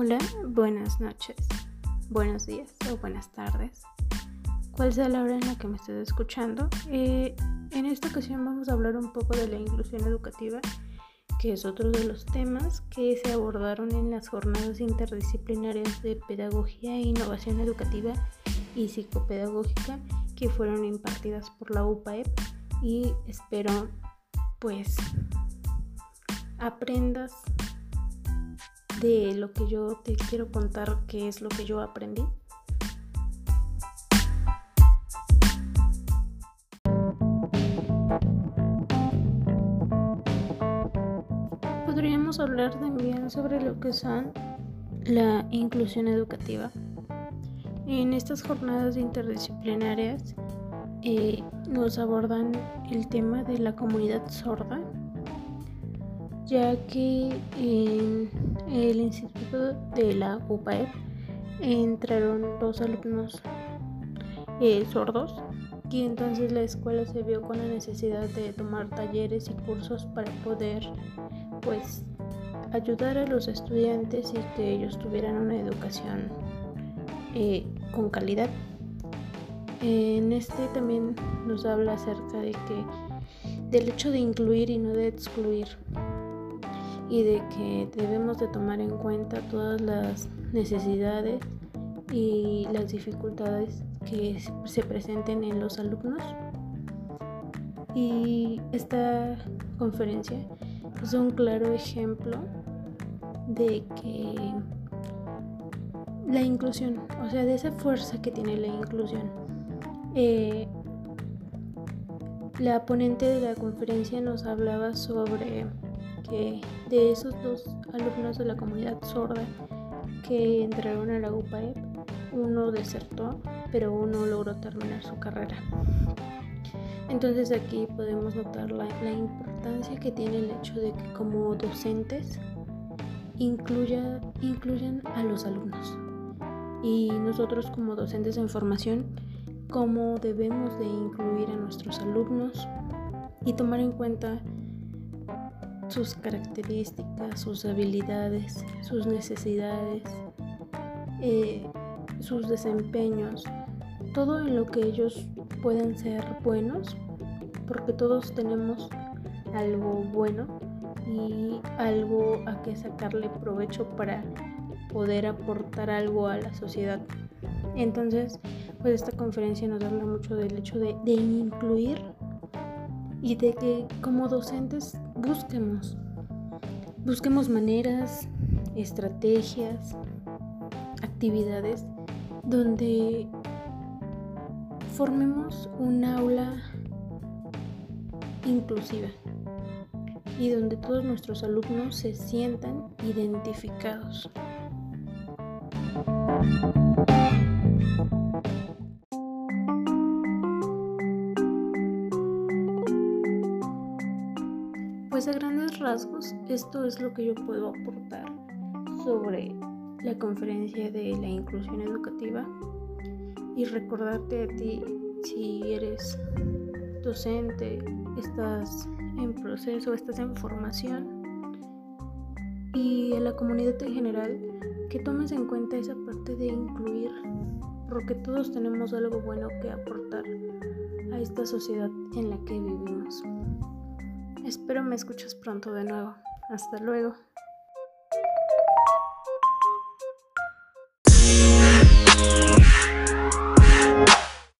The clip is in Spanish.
Hola, buenas noches, buenos días o buenas tardes. ¿Cuál sea la hora en la que me estés escuchando? Eh, en esta ocasión vamos a hablar un poco de la inclusión educativa, que es otro de los temas que se abordaron en las jornadas interdisciplinarias de pedagogía e innovación educativa y psicopedagógica que fueron impartidas por la UPAEP y espero pues aprendas de lo que yo te quiero contar, qué es lo que yo aprendí. Podríamos hablar también sobre lo que son la inclusión educativa. En estas jornadas interdisciplinarias eh, nos abordan el tema de la comunidad sorda ya que en el instituto de la UPAEP entraron dos alumnos eh, sordos y entonces la escuela se vio con la necesidad de tomar talleres y cursos para poder pues ayudar a los estudiantes y que ellos tuvieran una educación eh, con calidad. En este también nos habla acerca de que del hecho de incluir y no de excluir y de que debemos de tomar en cuenta todas las necesidades y las dificultades que se presenten en los alumnos. Y esta conferencia es un claro ejemplo de que la inclusión, o sea, de esa fuerza que tiene la inclusión. Eh, la ponente de la conferencia nos hablaba sobre de esos dos alumnos de la comunidad sorda que entraron a la UPAEP, uno desertó, pero uno logró terminar su carrera. Entonces aquí podemos notar la, importancia que tiene el hecho de que como docentes incluya, incluyan a los alumnos. Y nosotros como docentes en formación, cómo debemos de incluir a nuestros alumnos y tomar en cuenta sus características, sus habilidades, sus necesidades, eh, sus desempeños, todo en lo que ellos pueden ser buenos, porque todos tenemos algo bueno y algo a que sacarle provecho para poder aportar algo a la sociedad. Entonces, pues esta conferencia nos habla mucho del hecho de, de incluir y de que como docentes busquemos, busquemos maneras, estrategias, actividades donde formemos un aula inclusiva y donde todos nuestros alumnos se sientan identificados. A grandes rasgos, esto es lo que yo puedo aportar sobre la conferencia de la inclusión educativa y recordarte a ti si eres docente, estás en proceso, estás en formación y a la comunidad en general que tomes en cuenta esa parte de incluir porque todos tenemos algo bueno que aportar a esta sociedad en la que vivimos. Espero me escuches pronto de nuevo. Hasta luego.